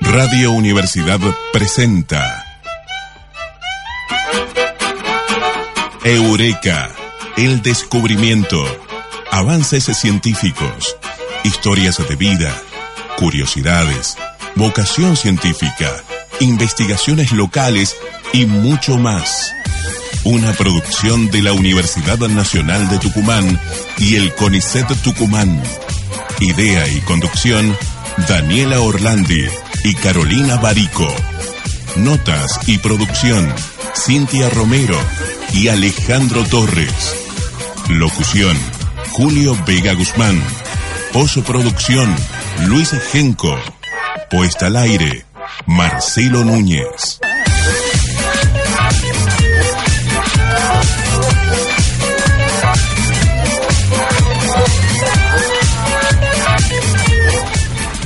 Radio Universidad presenta Eureka, el descubrimiento, avances científicos, historias de vida, curiosidades, vocación científica, investigaciones locales y mucho más. Una producción de la Universidad Nacional de Tucumán y el CONICET Tucumán. Idea y conducción, Daniela Orlandi y Carolina Barico. Notas y producción, Cintia Romero y Alejandro Torres. Locución, Julio Vega Guzmán. Postproducción, Luis Genco. Puesta al aire, Marcelo Núñez.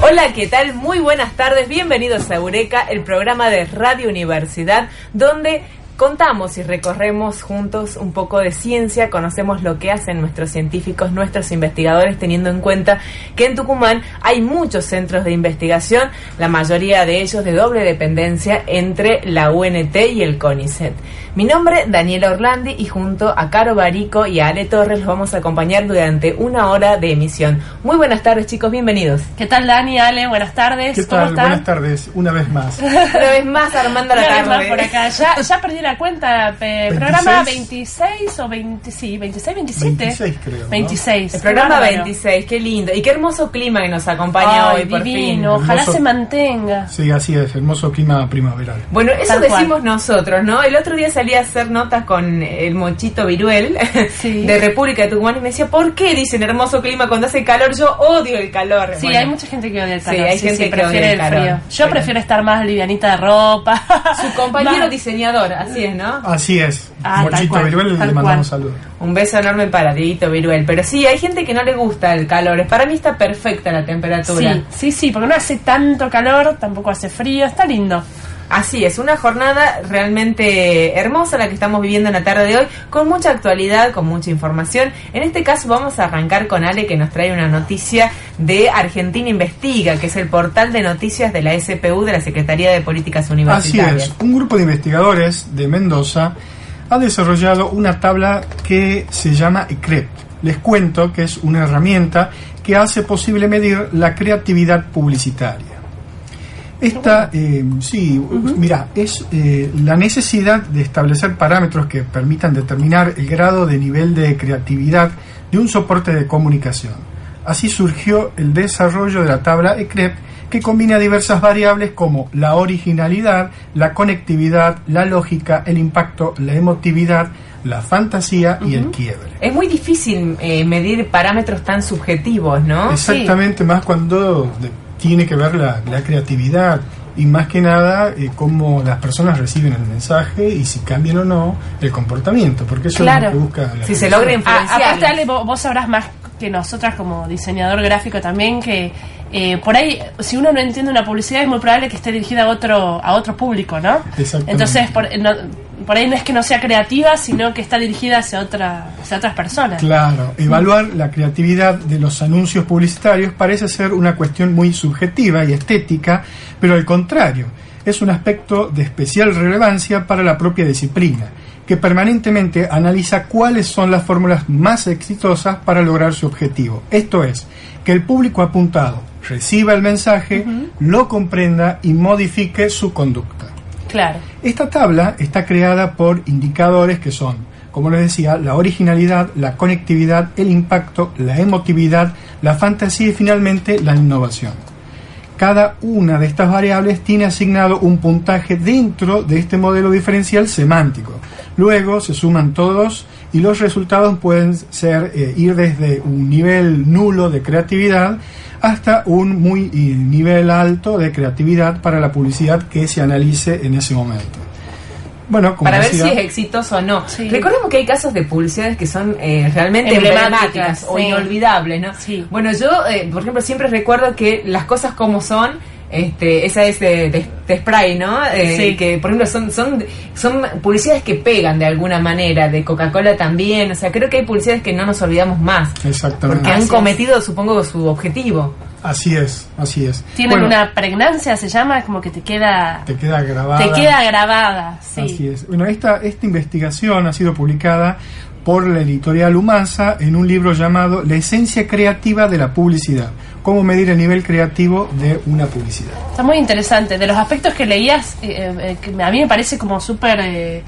Hola, ¿qué tal? Muy buenas tardes, bienvenidos a Eureka, el programa de Radio Universidad, donde contamos y recorremos juntos un poco de ciencia, conocemos lo que hacen nuestros científicos, nuestros investigadores, teniendo en cuenta que en Tucumán hay muchos centros de investigación, la mayoría de ellos de doble dependencia entre la UNT y el CONICET. Mi nombre es Daniela Orlandi y junto a Caro Barico y a Ale Torres los vamos a acompañar durante una hora de emisión. Muy buenas tardes chicos, bienvenidos. ¿Qué tal Dani, Ale? Buenas tardes. ¿Qué tal? Buenas tardes, una vez más. una vez más armando la una tarde. Vez más por acá. Ya, ya perdí la cuenta. Eh, programa 26 o 20, sí, 26, 27. 26 creo. ¿no? 26. El programa 26, qué lindo. Y qué hermoso clima que nos acompaña Ay, hoy por divino. fin. Ojalá Hermoso. se mantenga. Sí, así es, hermoso clima primaveral. Bueno, eso Tal cual. decimos nosotros, ¿no? El otro día a hacer notas con el Monchito Viruel Sí. de República de Tucumán y me decía, ¿por qué dicen hermoso clima cuando hace calor? Yo odio el calor. Sí, Bueno, hay mucha gente que odia el Sí, calor. hay gente que prefiere odia el el calor. frío. Yo Pero- prefiero estar más livianita de ropa. Su compañero Más- diseñador, así es, ¿no? Así es. Ah, Mochito Viruel le mandamos saludos. Un beso enorme para Dieguito Viruel. Pero sí, hay gente que no le gusta el calor. Para mí está perfecta la temperatura. Sí, sí, sí, porque no hace tanto calor, tampoco hace frío, está lindo. Así es, una jornada realmente hermosa la que estamos viviendo en la tarde de hoy, con mucha actualidad, con mucha información. En este caso vamos a arrancar con Ale que nos trae una noticia de Argentina Investiga, que es el portal de noticias de la SPU, de la Secretaría de Políticas Así Universitarias. es, un grupo de investigadores de Mendoza ha desarrollado una tabla que se llama ECREP. Les cuento que es una herramienta que hace posible medir la creatividad publicitaria. Esta, eh, sí, mira, es eh, la necesidad de establecer parámetros que permitan determinar el grado de nivel de creatividad de un soporte de comunicación. Así surgió el desarrollo de la tabla ECREP que combina diversas variables como la originalidad, la conectividad, la lógica, el impacto, la emotividad, la fantasía y el quiebre. Es muy difícil eh, medir parámetros tan subjetivos, ¿no? Exactamente, más cuando de- tiene que ver la, la creatividad y más que nada eh, cómo las personas reciben el mensaje y si cambian o no el comportamiento, porque eso Claro. es lo que busca la Si se logra Ah, influenciar. aparte, Ale, vos, vos sabrás más que nosotras como diseñador gráfico también que eh, por ahí, si uno no entiende una publicidad, es muy probable que esté dirigida a otro a otro público, ¿no? Exactamente. Entonces, por, no- por ahí no es que no sea creativa, sino que está dirigida hacia, otra, hacia otras personas. Claro, evaluar la creatividad de los anuncios publicitarios parece ser una cuestión muy subjetiva y estética, pero al contrario, es un aspecto de especial relevancia para la propia disciplina, que permanentemente analiza cuáles son las fórmulas más exitosas para lograr su objetivo. Esto es, que el público apuntado reciba el mensaje, lo comprenda y modifique su conducta. Claro. Esta tabla está creada por indicadores que son, como les decía, la originalidad, la conectividad, el impacto, la emotividad, la fantasía y finalmente la innovación. Cada una de estas variables tiene asignado un puntaje dentro de este modelo diferencial semántico. Luego se suman todos y los resultados pueden ser eh, ir desde un nivel nulo de creatividad hasta un muy eh, nivel alto de creatividad para la publicidad que se analice en ese momento. Bueno, como para ver si es exitoso o no. Sí. Recordemos que hay casos de publicidades que son eh, realmente Emblemáticas, emblemáticas o sí. inolvidables, ¿no? Sí. Bueno, yo, eh, por ejemplo, siempre recuerdo que las cosas como son Este, esa es de, de, spray, ¿no? Eh, Sí. Que, por ejemplo, son, son, son publicidades que pegan de alguna manera, de Coca-Cola también. O sea, creo que hay publicidades que no nos olvidamos más. Exactamente. Porque han Así es. cometido, supongo, su objetivo. Así es, así es. Tienen Bueno, una pregnancia, se llama, como que te queda, Te queda grabada. te queda grabada. Sí. Así es. Bueno, esta, esta investigación ha sido publicada por la editorial Humasa en un libro llamado La esencia creativa de la publicidad. Cómo medir el nivel creativo de una publicidad. Está muy interesante. De los aspectos que leías, eh, eh, que a mí me parece como súper eh,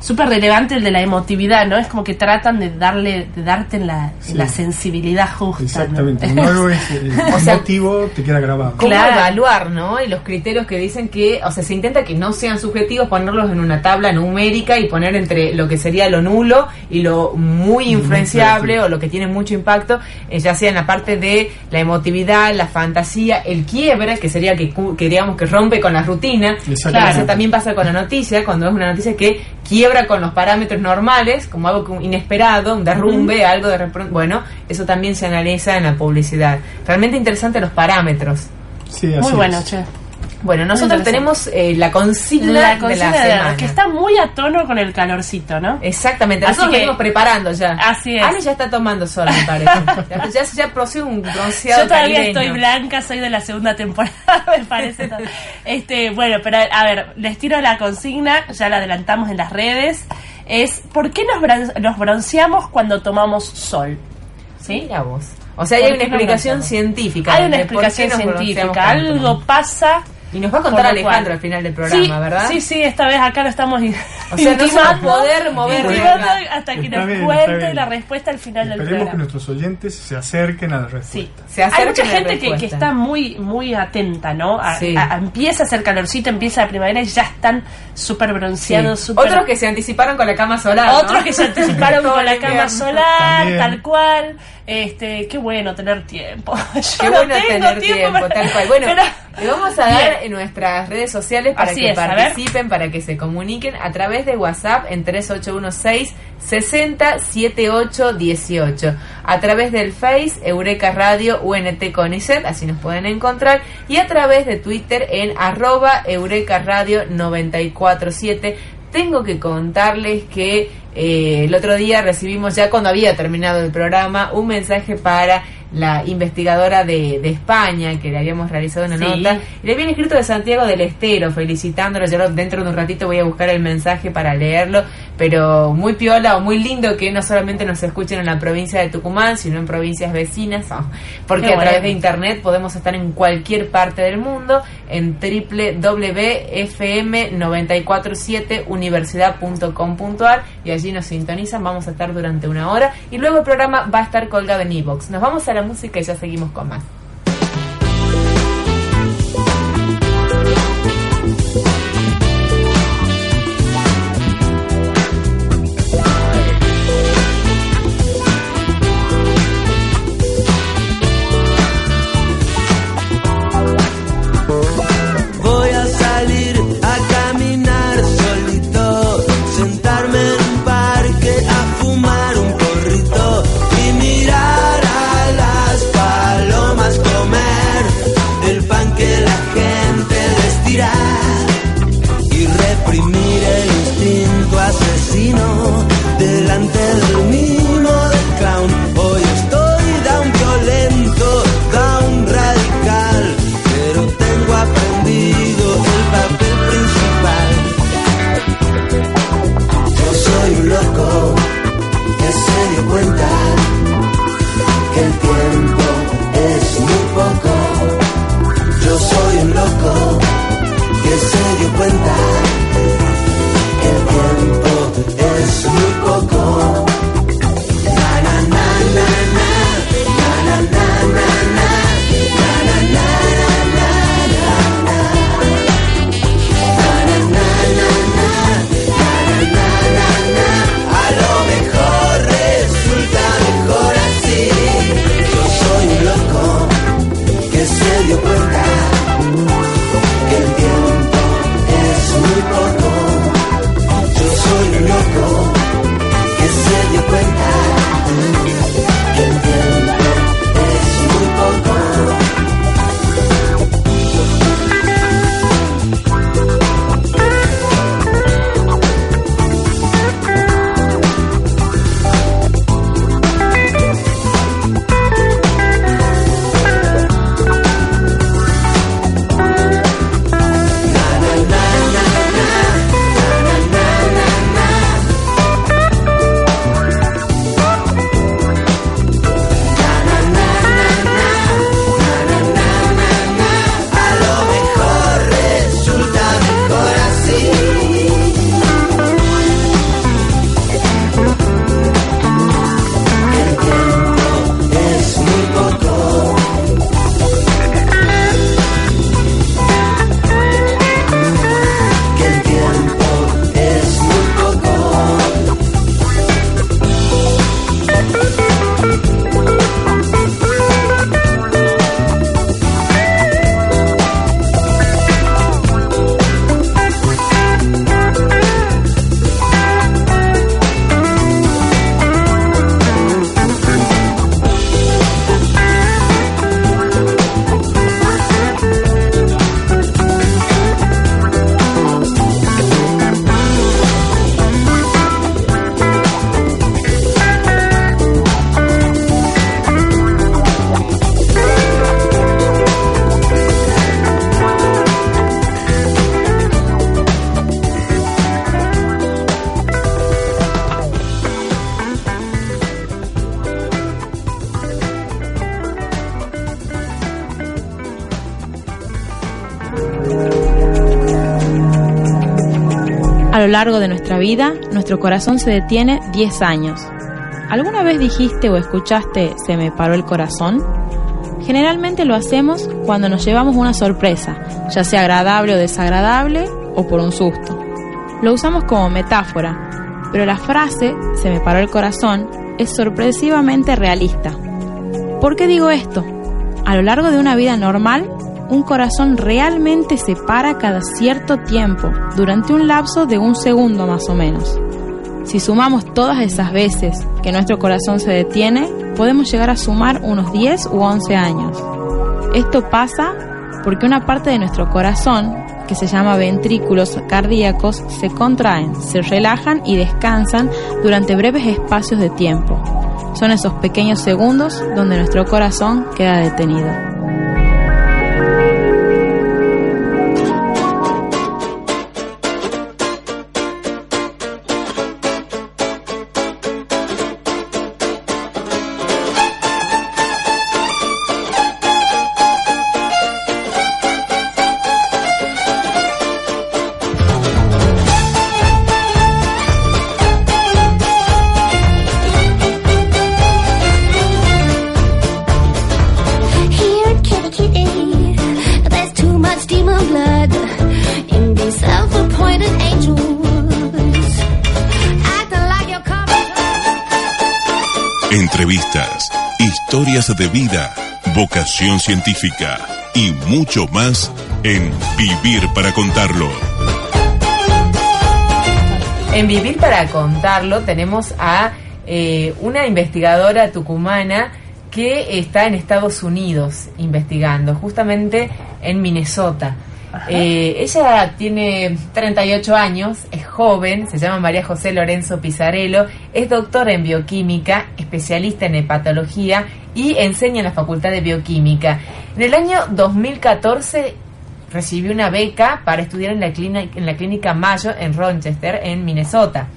súper relevante el de la emotividad, ¿no? Es como que tratan de darle, de darte la, Sí. la sensibilidad justa. ¿no? Exactamente. Cuando algo es eh, O sea, emotivo, te queda grabado. ¿Cómo Claro. evaluar, no? Y los criterios que dicen que, o sea, se intenta que no sean subjetivos, ponerlos en una tabla numérica y poner entre lo que sería lo nulo y lo muy influenciable o lo que tiene mucho impacto, eh, ya sea en la parte de la emotividad, la fantasía, el quiebre, que sería que, cu- que digamos que rompe con la rutina. Exactamente. Claro, eso también pasa con la noticia, cuando es una noticia que quiebra con los parámetros normales, como algo inesperado, un derrumbe, algo de repro- Bueno, eso también se analiza en la publicidad. Realmente interesante los parámetros. Sí, así Muy bueno, es. che. Bueno, nosotros tenemos eh, la consigna, La consigna de la de- semana. que está muy a tono con el calorcito, ¿no? Exactamente, Así nosotros que- venimos preparando ya. Así es. Ale ya está tomando sol, me parece. ya, ya, un bronceado Yo todavía caribeño. estoy blanca, soy de la segunda temporada, me parece. Este, bueno, pero a ver, les tiro la consigna, ya la adelantamos en las redes. Es ¿por qué nos, nos bronceamos cuando tomamos sol? ¿Sí? Mira vos. O sea, hay ¿Por una explicación científica. Hay una explicación científica, algo pasa. Y nos va a contar Alejandro cual- al final del programa, sí, ¿verdad? Sí, sí, esta vez acá lo estamos O sea, no se va a poder mover hasta que Está nos bien, cuente la respuesta al final del Esperemos que programa. nuestros oyentes se acerquen a la Sí. respuesta. Se Hay mucha gente que, está muy muy atenta, ¿no? A- Sí. a- a- empieza a hacer calorcito, empieza la primavera y ya están súper bronceados, Sí. súper... Otros que se anticiparon con la cama solar. ¿no? Otros que se anticiparon con la cama solar, También. tal cual. Este, qué bueno tener tiempo. Yo Qué no bueno tengo tener tiempo, para- tal cual. Bueno, Pero- le vamos a dar. En nuestras redes sociales para Así que es, participen, para que se comuniquen a través de WhatsApp en 3816 60 78 18. A través del Face, Eureka Radio, UNT Conicet, así nos pueden encontrar. Y a través de Twitter en arroba Eureka Radio 947. Tengo que contarles que eh, el otro día recibimos, ya cuando había terminado el programa, un mensaje para la investigadora de, de España, que le habíamos realizado una Sí. nota. Y le habían escrito de Santiago del Estero, felicitándolo. Yo dentro de un ratito voy a buscar el mensaje para leerlo. Pero muy piola o muy lindo que no solamente nos escuchen en la provincia de Tucumán, sino en provincias vecinas. porque a través de internet podemos estar en cualquier parte del mundo en www.fm947universidad.com.ar y allí nos sintonizan. Vamos a estar durante una hora y luego el programa va a estar colgado en iVoox. Nos vamos a la música y ya seguimos con más. Largo de nuestra vida, nuestro corazón se detiene 10 años. ¿Alguna vez dijiste o escuchaste se me paró el corazón? Generalmente lo hacemos cuando nos llevamos una sorpresa, ya sea agradable o desagradable o por un susto. Lo usamos como metáfora, pero la frase se me paró el corazón es sorpresivamente realista. ¿Por qué digo esto? A lo largo de una vida normal, un corazón realmente se para cada cierto tiempo, durante un lapso de un segundo más o menos. Si sumamos todas esas veces que nuestro corazón se detiene, podemos llegar a sumar unos 10 u 11 años. Esto pasa porque una parte de nuestro corazón, que se llama ventrículos cardíacos, se contraen, se relajan y descansan durante breves espacios de tiempo. Son esos pequeños segundos donde nuestro corazón queda detenido. De vida, vocación científica y mucho más en Vivir para Contarlo. En Vivir para Contarlo tenemos a eh, una investigadora tucumana que está en Estados Unidos investigando, justamente en Minnesota. Eh, ella tiene 38 años, es joven, se llama María José Lorenzo Pizarello, es doctora en bioquímica, especialista en hepatología y enseña en la Facultad de Bioquímica. En el año 2014 recibió una beca para estudiar en la, clínica, en la clínica Mayo en Rochester, en Minnesota.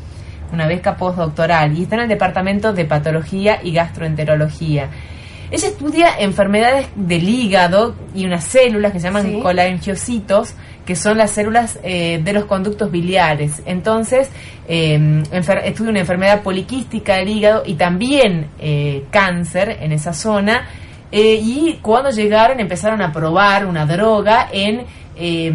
Una beca postdoctoral y está en el departamento de patología y gastroenterología. Ella estudia enfermedades del hígado y unas células que se llaman Sí. colangiocitos, que son las células eh, de los conductos biliares. Entonces, eh, estudia una enfermedad poliquística del hígado y también eh, cáncer en esa zona. Eh, y cuando llegaron empezaron a probar una droga en, eh,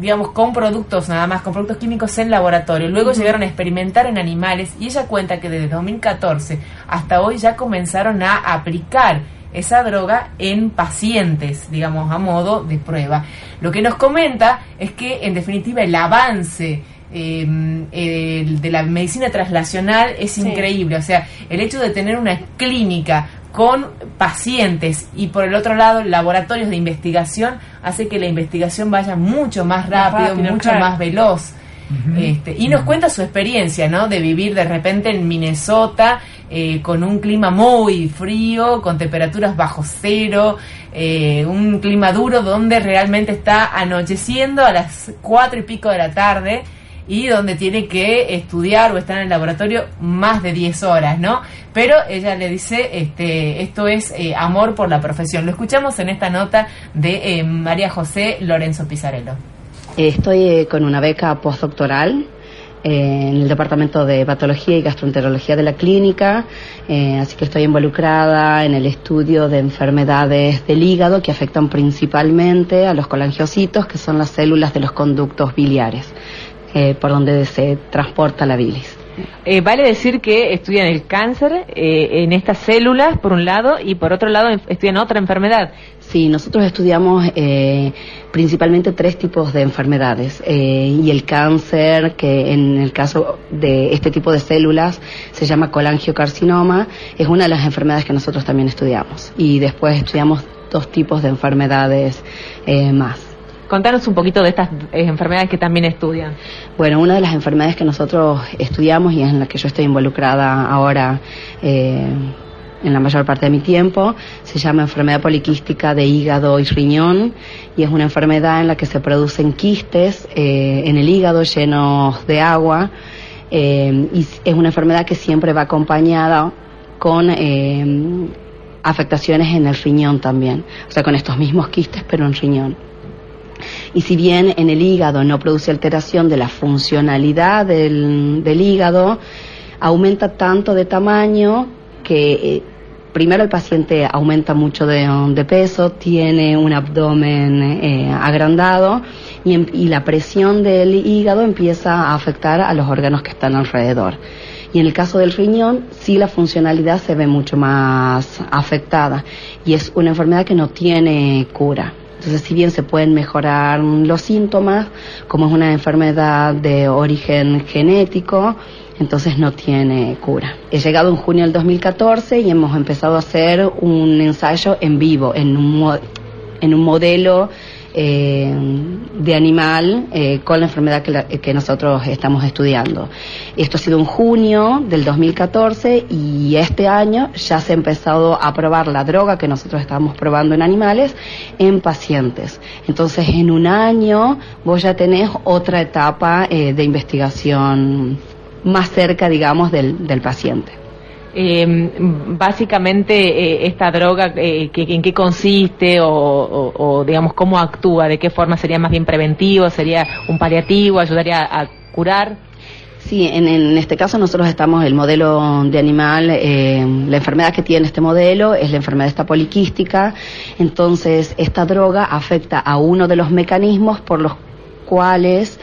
digamos, con productos nada más, con productos químicos en laboratorio. Luego llegaron a experimentar en animales y ella cuenta que desde 2014 hasta hoy ya comenzaron a aplicar esa droga en pacientes, digamos, a modo de prueba. Lo que nos comenta es que, en definitiva, el avance eh, el de la medicina traslacional es Sí. increíble. O sea, el hecho de tener una clínica con pacientes y por el otro lado laboratorios de investigación hace que la investigación vaya mucho más Más rápido, mucho claro. más veloz. Este, y nos cuenta su experiencia, ¿no? De vivir de repente en Minnesota eh, con un clima muy frío, con temperaturas bajo cero, eh, un clima duro donde realmente está anocheciendo a las cuatro y pico de la tarde y donde tiene que estudiar o estar en el laboratorio más de 10 horas, ¿no? Pero ella le dice, este, esto es eh, amor por la profesión. Lo escuchamos en esta nota de eh, María José Lorenzo Pizarello. Estoy eh, con una beca postdoctoral en el departamento de patología y gastroenterología de la clínica, así que estoy involucrada en el estudio de enfermedades del hígado que afectan principalmente a los colangiocitos, que son las células de los conductos biliares, eh, por donde se transporta la bilis. Eh, vale decir que estudian el cáncer eh, en estas células, por un lado, y por otro lado estudian otra enfermedad. Sí, nosotros estudiamos eh, principalmente tres tipos de enfermedades eh, y el cáncer, que en el caso de este tipo de células se llama colangiocarcinoma, es una de las enfermedades que nosotros también estudiamos. Y después estudiamos dos tipos de enfermedades eh, más. Contanos un poquito de estas eh, enfermedades que también estudian. Bueno, una de las enfermedades que nosotros estudiamos y en la que yo estoy involucrada ahora eh, en la mayor parte de mi tiempo se llama enfermedad poliquística de hígado y riñón y es una enfermedad en la que se producen quistes eh, en el hígado llenos de agua eh, y es una enfermedad que siempre va acompañada con eh, afectaciones en el riñón también, o sea, con estos mismos quistes pero en riñón. Y si bien en el hígado no produce alteración de la funcionalidad del, del hígado, aumenta tanto de tamaño que eh, primero el paciente aumenta mucho de, peso, tiene un abdomen eh, agrandado y, em- y la presión del hígado empieza a afectar a los órganos que están alrededor. Y en el caso del riñón, sí la funcionalidad se ve mucho más afectada y es una enfermedad que no tiene cura. Entonces, si bien se pueden mejorar los síntomas, como es una enfermedad de origen genético, entonces no tiene cura. He llegado en junio del 2014 y hemos empezado a hacer un ensayo en vivo, en un, en un modelo eh, de animal eh, con la enfermedad que, la- que nosotros estamos estudiando. Esto ha sido en junio del 2014 y este año ya se ha empezado a probar la droga que nosotros estamos probando en animales en pacientes. Entonces en un año vos ya tenés otra etapa eh, de investigación más cerca, digamos, del, del paciente. Eh, básicamente, eh, esta droga, eh, que- ¿en qué consiste o, o- digamos, cómo actúa? ¿De qué forma sería más bien preventivo? ¿Sería un paliativo? ¿Ayudaría a curar? Sí, en, en este caso nosotros estamos, el modelo de animal, eh, la enfermedad que tiene este modelo es la enfermedad esta poliquística, entonces esta droga afecta a uno de los mecanismos por los cuales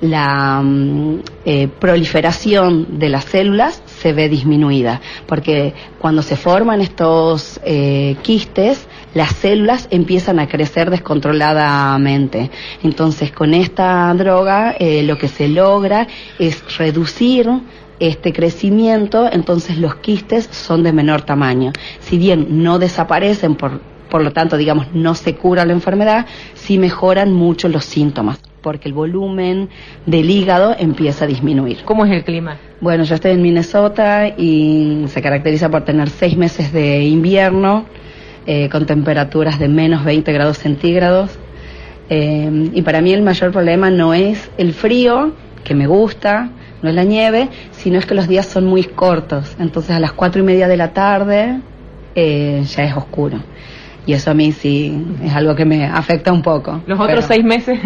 la mm, eh, proliferación de las células se ve disminuida, porque cuando se forman estos eh, quistes, las células empiezan a crecer descontroladamente. Entonces, con esta droga eh, lo que se logra es reducir este crecimiento, entonces los quistes son de menor tamaño. Si bien no desaparecen, por, por lo tanto, digamos, no se cura la enfermedad, sí mejoran mucho los síntomas, porque el volumen del hígado empieza a disminuir. ¿Cómo es el clima? Bueno, yo estoy en Minnesota y se caracteriza por tener seis meses de invierno, eh, con temperaturas de menos 20 grados centígrados. Eh, y para mí el mayor problema no es el frío, que me gusta, no es la nieve, sino es que los días son muy cortos. Entonces a las cuatro y media de la tarde eh, ya es oscuro. Y eso a mí sí es algo que me afecta un poco. ¿Los otros Pero- seis meses?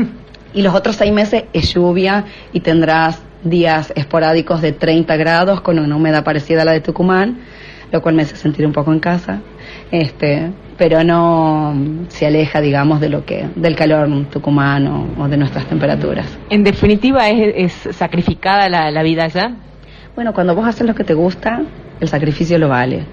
Y los otros seis meses es lluvia y tendrás días esporádicos de 30 grados con una humedad parecida a la de Tucumán, lo cual me hace sentir un poco en casa, este, pero no se aleja, digamos, de lo que, del calor tucumano o de nuestras temperaturas. En definitiva, ¿es, es sacrificada la, la vida allá? Bueno, cuando vos haces lo que te gusta, el sacrificio lo vale.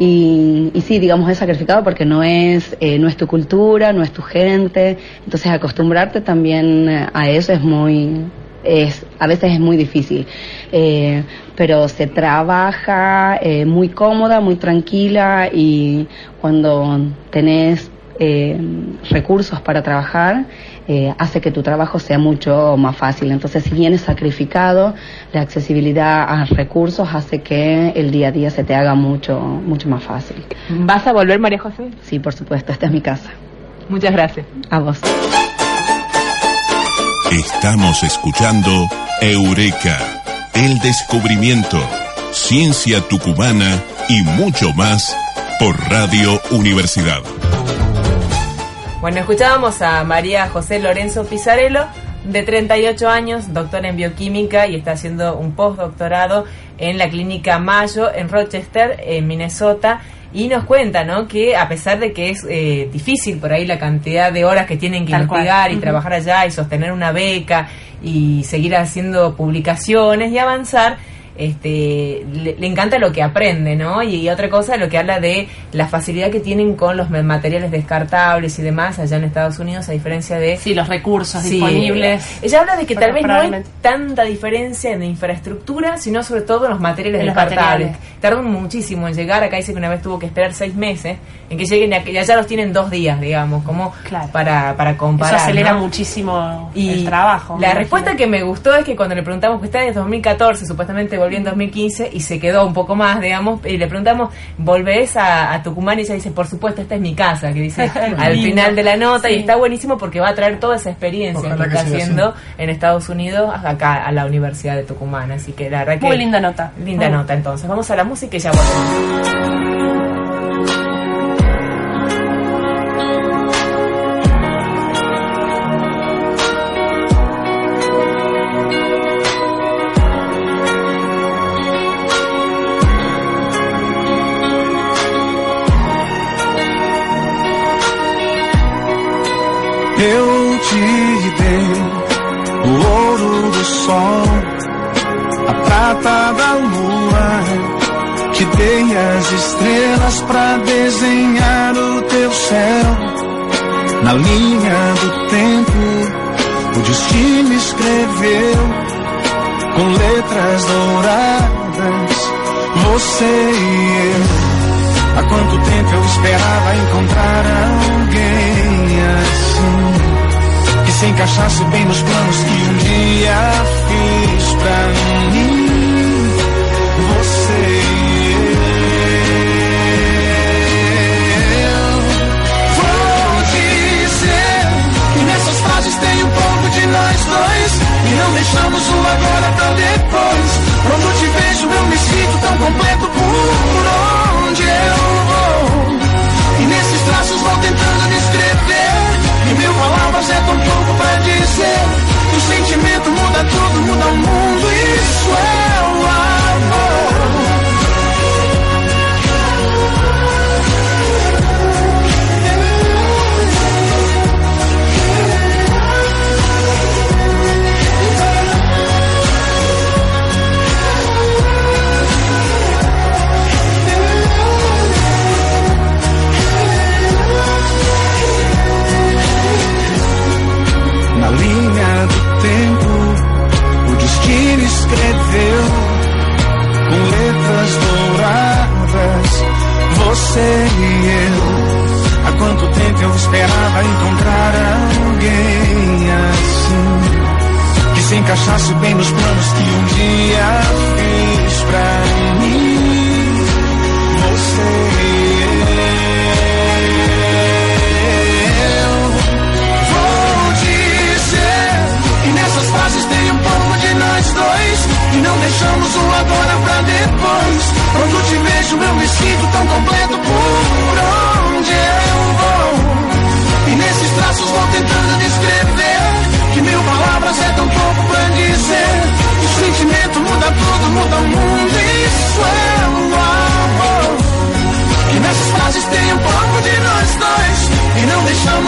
Y, y sí, digamos, es sacrificado porque no es, eh, no es tu cultura, no es tu gente. Entonces, acostumbrarte también eh, a eso es muy, es, a veces es muy difícil. Eh, pero se trabaja eh, muy cómoda, muy tranquila y cuando tenés eh, recursos para trabajar, eh, hace que tu trabajo sea mucho más fácil. Entonces, si bien es sacrificado, la accesibilidad a recursos hace que el día a día se te haga mucho, mucho más fácil. ¿Vas a volver, María José? Sí, por supuesto, esta es mi casa. Muchas gracias. A vos. Estamos escuchando Eureka, el descubrimiento, ciencia tucumana y mucho más por Radio Universidad. Bueno, escuchábamos a María José Lorenzo Pizarello, de 38 años, doctora en bioquímica y está haciendo un postdoctorado en la clínica Mayo en Rochester, en Minnesota. Y nos cuenta, ¿no? Que a pesar de que es eh, difícil por ahí la cantidad de horas que tienen que Tal cual. investigar y trabajar allá y sostener una beca y seguir haciendo publicaciones y avanzar, este, le, le encanta lo que aprende, ¿no? Y, otra cosa, lo que habla de la facilidad que tienen con los ma- materiales descartables y demás allá en Estados Unidos, a diferencia de... Sí, los recursos Sí, disponibles. Ella habla de que tal vez no hay tanta diferencia en la infraestructura, sino sobre todo en los materiales En los descartables. materiales. Tardan muchísimo en llegar. Acá dice que una vez tuvo que esperar seis meses en que lleguen y allá los tienen dos días, digamos, como Claro. para, para Eso comparar. acelera ¿no? muchísimo Y el trabajo. La respuesta que me gustó es que cuando le preguntamos que está en 2014, supuestamente volvió en 2015 y se quedó un poco más, digamos, y le preguntamos, ¿volvés a, a Tucumán? Y ella dice, por supuesto, esta es mi casa, que dice al final de la nota y está buenísimo porque va a traer toda esa experiencia Ojalá que que está haciendo en Estados Unidos acá a la Universidad de Tucumán. Así que la verdad que... Muy linda nota. Linda nota, entonces. Vamos a la música y ya volvemos. O ouro do sol, a prata da lua. Te dei as estrelas pra desenhar o teu céu. Na linha do tempo, o destino escreveu com letras douradas. Você e eu. Há quanto tempo eu esperava encontrar alguém assim se encaixasse bem nos planos que um dia fiz pra mim.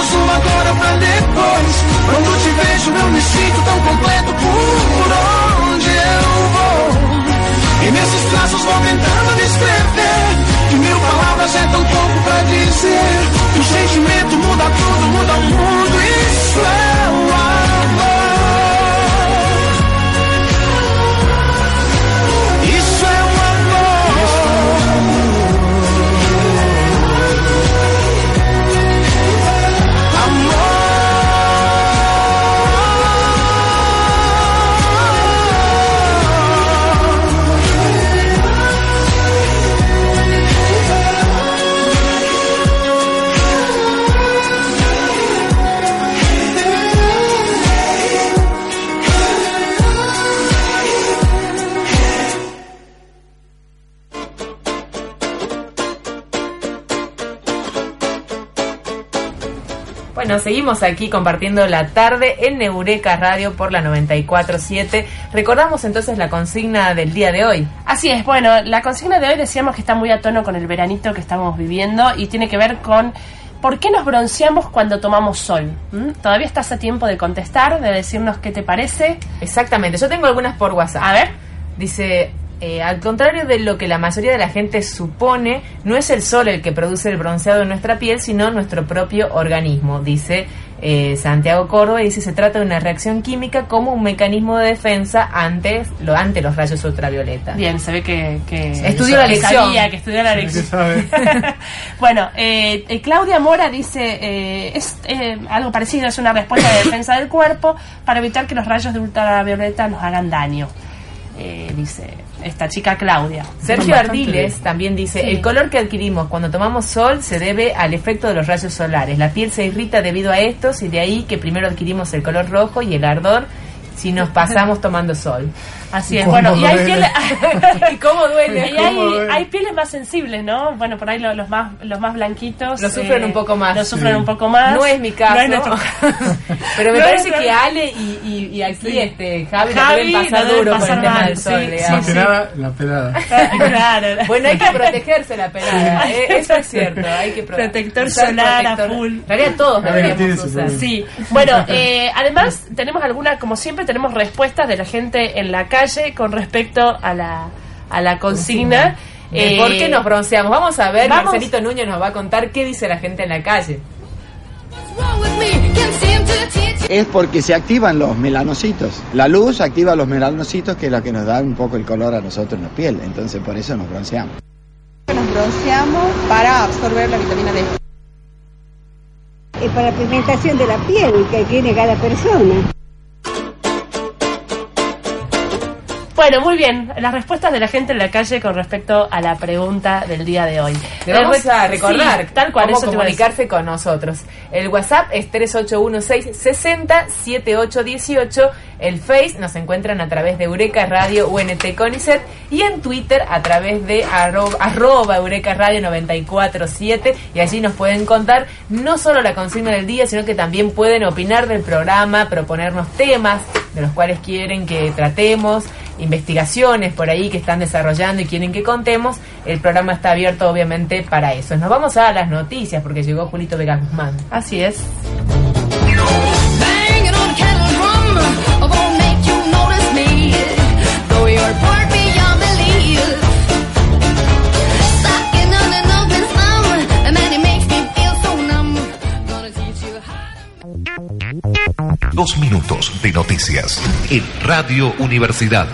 Deixamos o agora pra depois. Quando te vejo eu me sinto tão completo por onde eu vou. E nesses traços vou tentando descrever Que mil palavras é tão pouco pra dizer. Que o sentimento muda tudo, muda o mundo Isso é Bueno, seguimos aquí compartiendo la tarde en Eureka Radio por la 947. Recordamos entonces la consigna del día de hoy. Así es, bueno, la consigna de hoy decíamos que está muy a tono con el veranito que estamos viviendo y tiene que ver con por qué nos bronceamos cuando tomamos sol. ¿Mm? Todavía estás a tiempo de contestar, de decirnos qué te parece. Exactamente, yo tengo algunas por WhatsApp. A ver. Dice, eh, al contrario de lo que la mayoría de la gente supone, no es el sol el que produce el bronceado en nuestra piel, sino nuestro propio organismo, dice eh, Santiago Córdoba, y dice se trata de una reacción química como un mecanismo de defensa ante, lo, ante los rayos ultravioleta. Bien, se ve que, que Estudió la lección. sabía, que estudió la lección. bueno, eh, eh, Claudia Mora dice, eh, es eh, algo parecido, es una respuesta de defensa del cuerpo para evitar que los rayos de ultravioleta nos hagan daño. Eh, dice esta chica Claudia. Sergio Ardiles también dice, Sí. el color que adquirimos cuando tomamos sol se debe al efecto de los rayos solares. La piel se irrita debido a estos y de ahí que primero adquirimos el color rojo y el ardor si nos pasamos tomando sol. Así es, ¿Cómo bueno, y hay pieles, ¿Y cómo duele? y ¿Cómo hay, hay pieles más sensibles, ¿no? Bueno, por ahí lo- los más los más blanquitos Lo sufren un poco más. Lo sufren Sí. un poco más. No es mi caso. No es nuestro caso. Pero me No parece que Ale y, y, y aquí este Javi, Javi deben pasar deben duro con pasar el tema mal, del sol. sí, digamos. La pelada, la pelada. claro. Bueno, hay que protegerse la pelada, eh, eso es cierto. Hay que pro- Protector solar a full. En realidad todos deberíamos usar. por Sí, bueno, eh, además tenemos alguna, como siempre, tenemos respuestas de la gente en la calle con respecto a la, a la consigna. Eh, Eh, ¿Por qué nos bronceamos? Vamos a ver, vamos. Marcelito Núñez nos va a contar qué dice la gente en la calle. Es porque se activan los melanocitos. La luz activa los melanocitos, que es la que nos da un poco el color a nosotros en la piel. Entonces, por eso nos bronceamos. Nos bronceamos para absorber la vitamina D. Es para la pigmentación de la piel que tiene cada persona. Bueno, muy bien. Las respuestas de la gente en la calle con respecto a la pregunta del día de hoy. Le vamos re- a recordar Sí, tal cual, cómo eso comunicarse con nosotros. El WhatsApp es 3816-607818. El Face nos encuentran a través de Eureka Radio UNT Conicet. Y en Twitter a través de arroba, arroba Eureka Radio 947. Y allí nos pueden contar no solo la consigna del día, sino que también pueden opinar del programa, proponernos temas de los cuales quieren que tratemos, investigaciones por ahí que están desarrollando y quieren que contemos. El programa está abierto obviamente para eso. Nos vamos a las noticias porque llegó Julito Vega Guzmán. Así es. Banging on a kettle drum, I won't make you notice me, though you're part Dos minutos de noticias en Radio Universidad.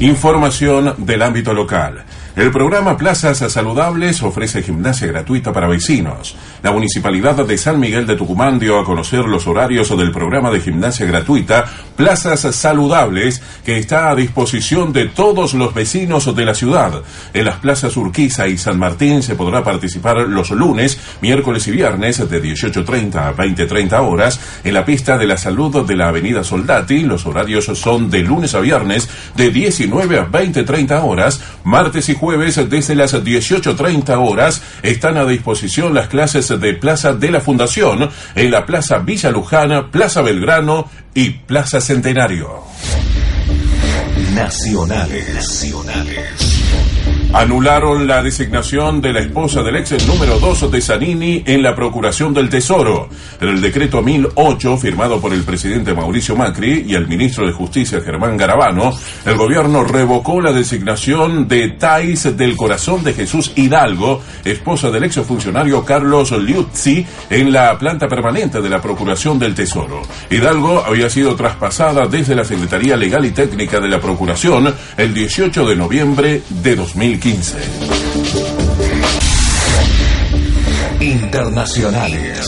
Información del ámbito local. El programa Plazas Saludables ofrece gimnasia gratuita para vecinos. La Municipalidad de San Miguel de Tucumán dio a conocer los horarios del programa de gimnasia gratuita Plazas Saludables que está a disposición de todos los vecinos de la ciudad. En las plazas Urquiza y San Martín se podrá participar los lunes, miércoles y viernes de 18.30 a 20.30 horas en la pista de la salud de la Avenida Soldati. Los horarios son de lunes a viernes de 19 a 20.30 horas, martes y jueves desde las 18.30 horas. Están a disposición las clases de Plaza de la Fundación en la Plaza Villa Lujana, Plaza Belgrano y Plaza Centenario. Nacionales. Nacionales. Anularon la designación de la esposa del ex número 2 de Zanini en la Procuración del Tesoro. En el decreto 1008, firmado por el presidente Mauricio Macri y el ministro de Justicia Germán Garabano, el gobierno revocó la designación de Tais del Corazón de Jesús Hidalgo, esposa del ex funcionario Carlos Liuzzi, en la planta permanente de la Procuración del Tesoro. Hidalgo había sido traspasada desde la Secretaría Legal y Técnica de la Procuración el 18 de noviembre de 2015. Internacionales.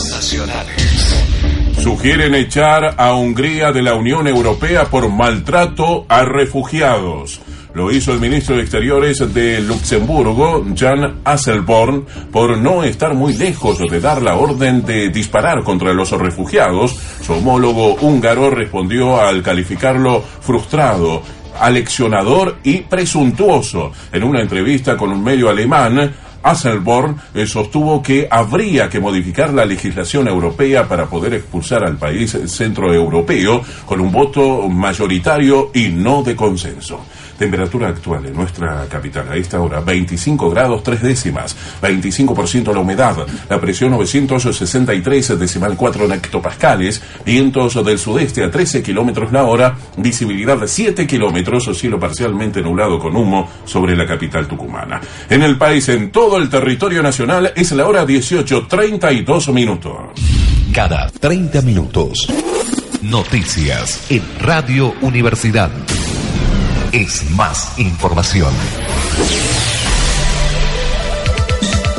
Sugieren echar a Hungría de la Unión Europea por maltrato a refugiados. Lo hizo el ministro de Exteriores de Luxemburgo, Jan Asselborn, por no estar muy lejos de dar la orden de disparar contra los refugiados. Su homólogo húngaro respondió al calificarlo frustrado, aleccionador y presuntuoso. En una entrevista con un medio alemán, Asselborn eh, sostuvo que habría que modificar la legislación europea para poder expulsar al país centroeuropeo con un voto mayoritario y no de consenso. Temperatura actual en nuestra capital a esta hora 25 grados 3 décimas, 25% la humedad, la presión 963 decimal 4 hectopascales, vientos del sudeste a 13 kilómetros la hora, visibilidad de 7 kilómetros, cielo parcialmente nublado con humo sobre la capital tucumana. En el país, en todo el territorio nacional, es la hora 18.32 minutos. Cada 30 minutos. Noticias en Radio Universidad. Es más información.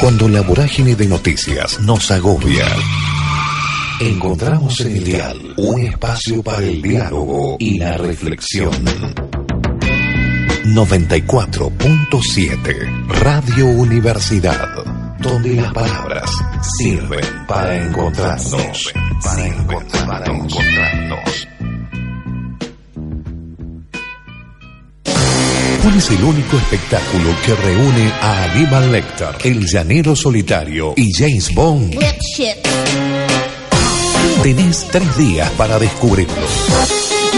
Cuando la vorágine de noticias nos agobia, encontramos en el dial un espacio para el diálogo y la reflexión. 94.7 Radio Universidad, donde las palabras sirven para encontrarnos. para encontrarnos. ¿Cuál es el único espectáculo que reúne a Aníbal Lecter, El Llanero Solitario y James Bond? Tenés tres días para descubrirlo.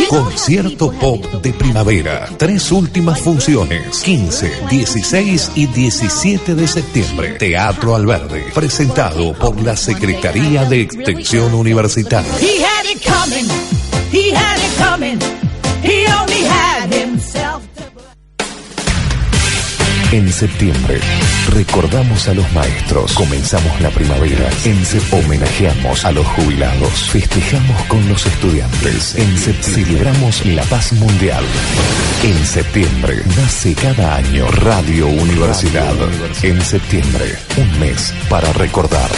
Concierto Pop de Primavera. Tres últimas funciones. 15, 16 y 17 de septiembre. Teatro Alverde. Presentado por la Secretaría de Extensión Universitaria. En septiembre, recordamos a los maestros, comenzamos la primavera, en sep- homenajeamos a los jubilados, festejamos con los estudiantes, en sep- celebramos la paz mundial. En septiembre, nace cada año Radio Universidad. En septiembre, un mes para recordar.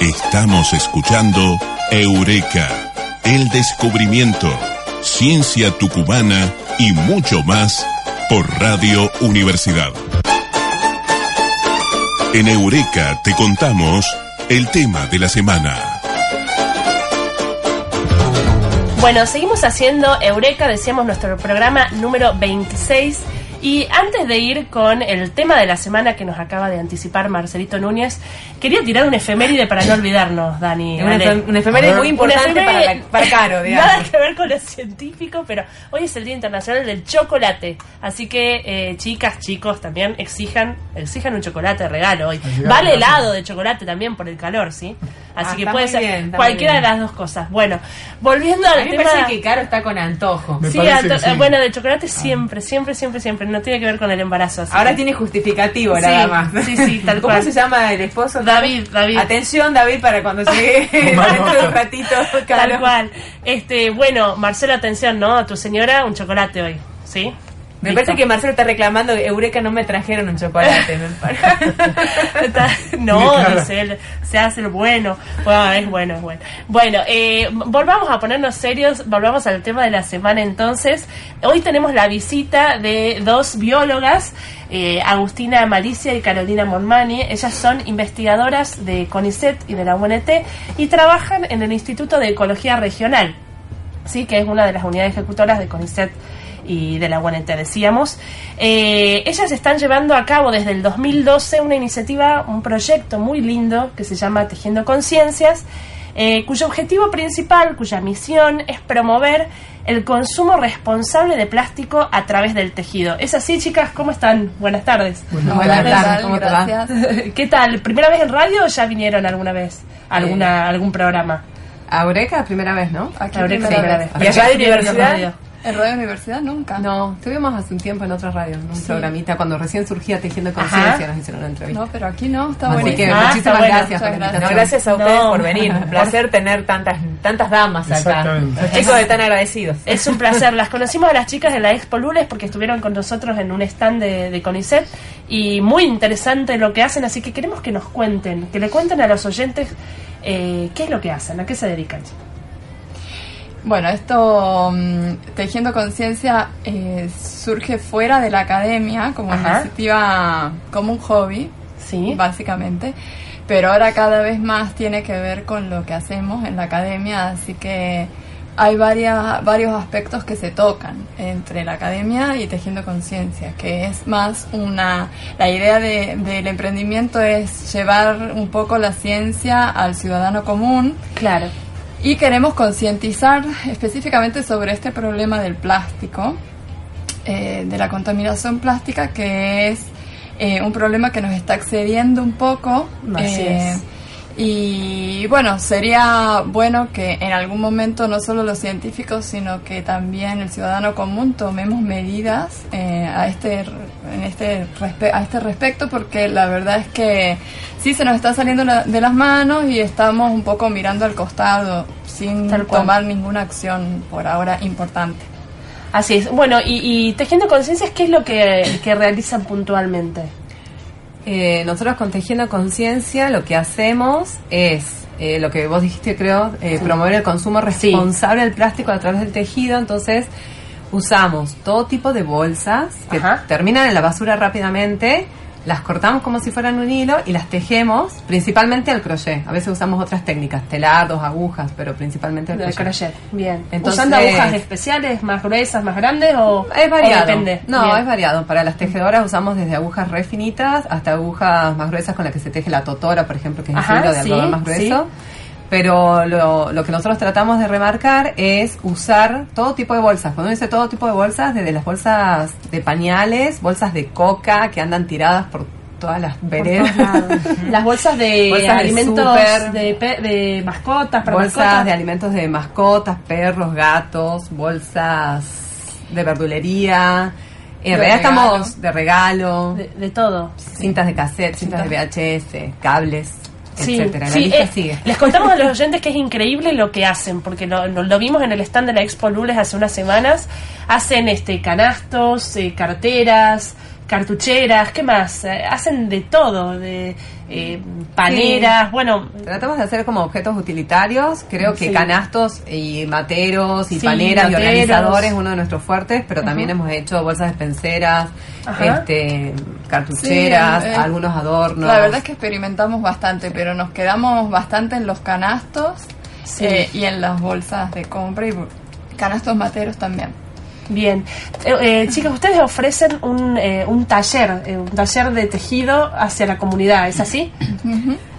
Estamos escuchando Eureka, el descubrimiento, ciencia tucumana y mucho más por Radio Universidad. En Eureka te contamos el tema de la semana. Bueno, seguimos haciendo Eureka, decíamos nuestro programa número 26. Y antes de ir con el tema de la semana que nos acaba de anticipar Marcelito Núñez, quería tirar un efeméride para no olvidarnos, Dani. Una efeméride muy importante para la- para Caro, digamos. Nada que ver con lo científico, pero hoy es el Día Internacional del Chocolate. Así que, eh, chicas, chicos, también exijan, exijan un chocolate de regalo hoy. Así que, Vale helado de chocolate también por el calor, ¿sí? Así Ah, que está puede ser bien, cualquiera de las dos cosas. Bueno, volviendo A al mí me tema... parece que Caro está con antojo. Sí, anto- bueno, de chocolate siempre, siempre, siempre, siempre. No tiene que ver con el embarazo. así Ahora que- tiene justificativo Sí, nada más. Sí, sí, tal ¿Cómo cual. se llama el esposo? David, David. Atención, David, para cuando llegue dentro de un ratito. Tal cual. Este, bueno, Marcelo, atención, ¿no? A tu señora un chocolate hoy, ¿sí? Me parece que Marcelo está reclamando que Eureka no me trajeron un chocolate. no, dice él, se hace el bueno. Bueno, es bueno, es bueno. Bueno, eh, volvamos a ponernos serios, volvamos al tema de la semana entonces. Hoy tenemos la visita de dos biólogas, eh, Agustina Malicia y Carolina Monmani. Ellas son investigadoras de CONICET y de la UNT y trabajan en el Instituto de Ecología Regional, sí, que es una de las unidades ejecutoras de CONICET y de la UNT, decíamos. Eh, ellas están llevando a cabo desde el 2012 una iniciativa, un proyecto muy lindo que se llama Tejiendo Conciencias, eh, cuyo objetivo principal, cuya misión es promover el consumo responsable de plástico a través del tejido. ¿Es así, chicas? ¿Cómo están? Buenas tardes. Buenas Buenas tardes, tardes, ¿cómo te va? ¿Qué tal? ¿Primera vez en radio o ya vinieron alguna vez a alguna, Eh, algún programa? A Eureka, primera vez, ¿no? Aquí Eureka, primera vez. ¿Y ¿Y allá de universidad? ¿En Radio Universidad nunca? No, estuvimos hace un tiempo en otra radio, en un Sí. programita, cuando recién surgía Tejiendo. Conciencia, nos hicieron una entrevista. No, pero aquí no, está Así buenísimo. que Ah, muchísimas está bueno. gracias por la Muchas invitación. No, gracias a ustedes No, por venir. Un placer tener tantas tantas damas acá. Exactamente. Los chicos están agradecidos. Es un placer. Las conocimos a las chicas de la Expo Lules porque estuvieron con nosotros en un stand de, de CONICET y muy interesante lo que hacen, así que queremos que nos cuenten, que le cuenten a los oyentes eh, qué es lo que hacen, a qué se dedican. Bueno, esto, mm, Tejiendo Conciencia, eh, surge fuera de la academia como Ajá. iniciativa, como un hobby, sí. básicamente. Pero ahora cada vez más tiene que ver con lo que hacemos en la academia, así que hay varias, varios aspectos que se tocan entre la academia y Tejiendo Conciencia, que es más una... La idea de- del emprendimiento es llevar un poco la ciencia al ciudadano común. Claro. Y queremos concientizar específicamente sobre este problema del plástico, eh, de la contaminación plástica, que es eh, un problema que nos está excediendo un poco. Así eh, es. Y bueno, sería bueno que en algún momento no solo los científicos, sino que también el ciudadano común tomemos medidas eh, a este en este respe- a este respecto, porque la verdad es que sí se nos está saliendo la- de las manos y estamos un poco mirando al costado sin tomar ninguna acción por ahora importante. Así es. Bueno, y, y Tejiendo Conciencias, ¿qué es lo que, que realizan puntualmente? Eh, nosotros con Tejiendo Conciencia lo que hacemos es eh, lo que vos dijiste, creo, eh, Sí. promover el consumo responsable del plástico a través del tejido. Entonces, usamos todo tipo de bolsas que terminan en la basura rápidamente, las cortamos como si fueran un hilo y las tejemos principalmente al crochet. A veces usamos otras técnicas, telar, dos agujas, pero principalmente al crochet. crochet. Bien. Entonces- ¿Usando agujas especiales, más gruesas, más grandes o Es variado. o depende? No, Bien. es variado. Para las tejedoras usamos desde agujas re finitas hasta agujas más gruesas con las que se teje la totora, por ejemplo, que es el hilo de sí, algodón más grueso. Pero lo, lo que nosotros tratamos de remarcar es usar todo tipo de bolsas. Cuando uno dice todo tipo de bolsas, desde las bolsas de pañales, bolsas de coca que andan tiradas por todas las veredas. Las bolsas de Bolsas alimentos de, pe- de mascotas, para bolsas mascotas. de alimentos de mascotas, perros, gatos, bolsas de verdulería. En De realidad regalo. estamos de regalo. De, de todo. Cintas de cassette, cintas de VHS, cables, Sí, etcétera. La sí, lista eh, sigue. Les contamos a los oyentes que es increíble lo que hacen, porque lo, lo- lo vimos en el stand de la Expo Lules hace unas semanas. Hacen este canastos, eh, carteras, cartucheras, ¿qué más? Eh, hacen de todo, de eh, paneras, Sí. bueno. Tratamos de hacer como objetos utilitarios. Creo que Sí. canastos y materos y Sí, paneras y organizadores es uno de nuestros fuertes, pero también hemos hecho bolsas despenseras, Ajá. este, cartucheras, Sí, eh, algunos adornos. La verdad es que experimentamos bastante, pero nos quedamos bastante en los canastos Sí. eh, y en las bolsas de compra y canastos materos también. Bien. Eh, eh, chicas, ustedes ofrecen un, eh, un taller, eh, un taller de tejido hacia la comunidad, ¿es así?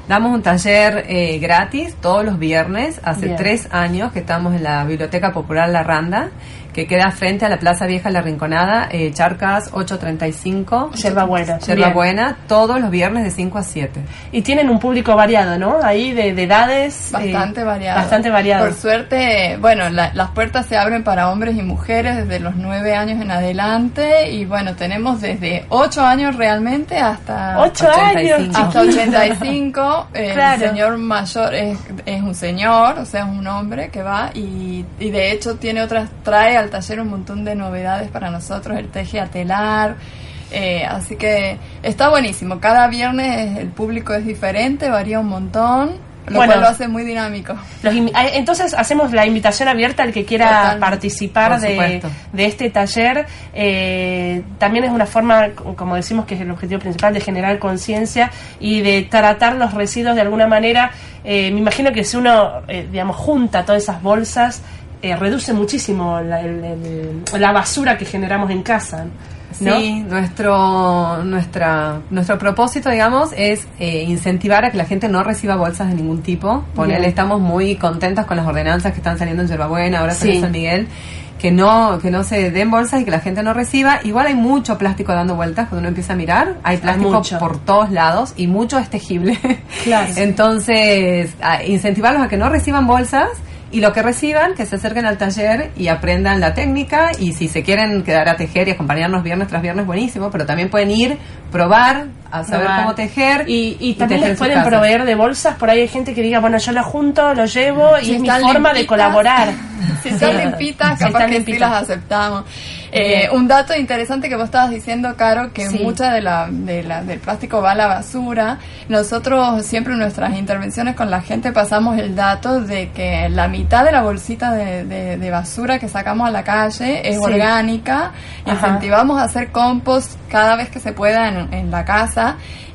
Damos un taller eh, gratis todos los viernes, hace tres años que estamos en la Biblioteca Popular La Randa, que queda frente a la Plaza Vieja La Rinconada, eh, Charcas 835. Yerba Buena. Yerba Buena, todos los viernes de 5 a 7. Y tienen un público variado, ¿no? Ahí de, de edades. Eh, bastante eh, variado. Bastante variado. Por suerte, bueno, la, las puertas se abren para hombres y mujeres desde los 9 años en adelante y bueno, tenemos desde 8 años realmente hasta... 8 85. años. Hasta 85. El señor mayor es, un señor, o sea, es un hombre que va y, de hecho tiene otras, trae al taller un montón de novedades para nosotros, el teje a telar. Eh, así que está buenísimo. Cada viernes el público es diferente, varía un montón lo Bueno. cual lo hace muy dinámico. Los ah, Entonces hacemos la invitación abierta al que quiera participar de, este taller. Eh, también es una forma, como decimos, que es el objetivo principal de generar conciencia y de tratar los residuos de alguna manera. Eh, me imagino que si uno, eh, digamos, junta todas esas bolsas, eh, reduce muchísimo la, el- el- la basura que generamos en casa. ¿No? Sí, nuestro, nuestra, nuestro propósito, digamos, es eh, incentivar a que la gente no reciba bolsas de ningún tipo. Ponele, estamos muy contentas con las ordenanzas que están saliendo en Yerbabuena, ahora Sí. en San Miguel, que no, que no se den bolsas y que la gente no reciba. Igual hay mucho plástico dando vueltas cuando uno empieza a mirar. Hay plástico por todos lados y mucho es tejible. Claro. Entonces, a- incentivarlos a que no reciban bolsas y lo que reciban, que se acerquen al taller y aprendan la técnica. Y si se quieren quedar a tejer y acompañarnos viernes tras viernes, buenísimo, pero también pueden ir, probar, a saber cómo tejer Y, y también tejer les pueden proveer de bolsas. Por ahí hay gente que diga, bueno, yo lo junto, lo llevo y es mi forma de colaborar. Si están Sí. limpitas, Si capaz están que sí limpitas. las aceptamos. Eh, un dato interesante que vos estabas diciendo, Caro, que Sí. mucha de la, de la- del plástico va a la basura. Nosotros siempre en nuestras intervenciones con la gente pasamos el dato de que la mitad de la bolsita de, de- de basura que sacamos a la calle es Sí. orgánica. Ajá. Incentivamos a hacer compost cada vez que se pueda en, en la casa.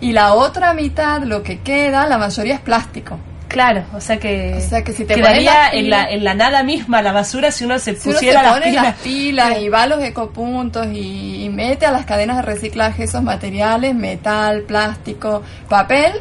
Y la otra mitad, lo que queda, la mayoría es plástico. Claro, o sea que, O sea que si te quedaría en la, en la nada misma la basura si uno se Si uno se pusiera las pone pilas. las pilas y va a los ecopuntos y, y mete a las cadenas de reciclaje esos materiales, metal, plástico, papel,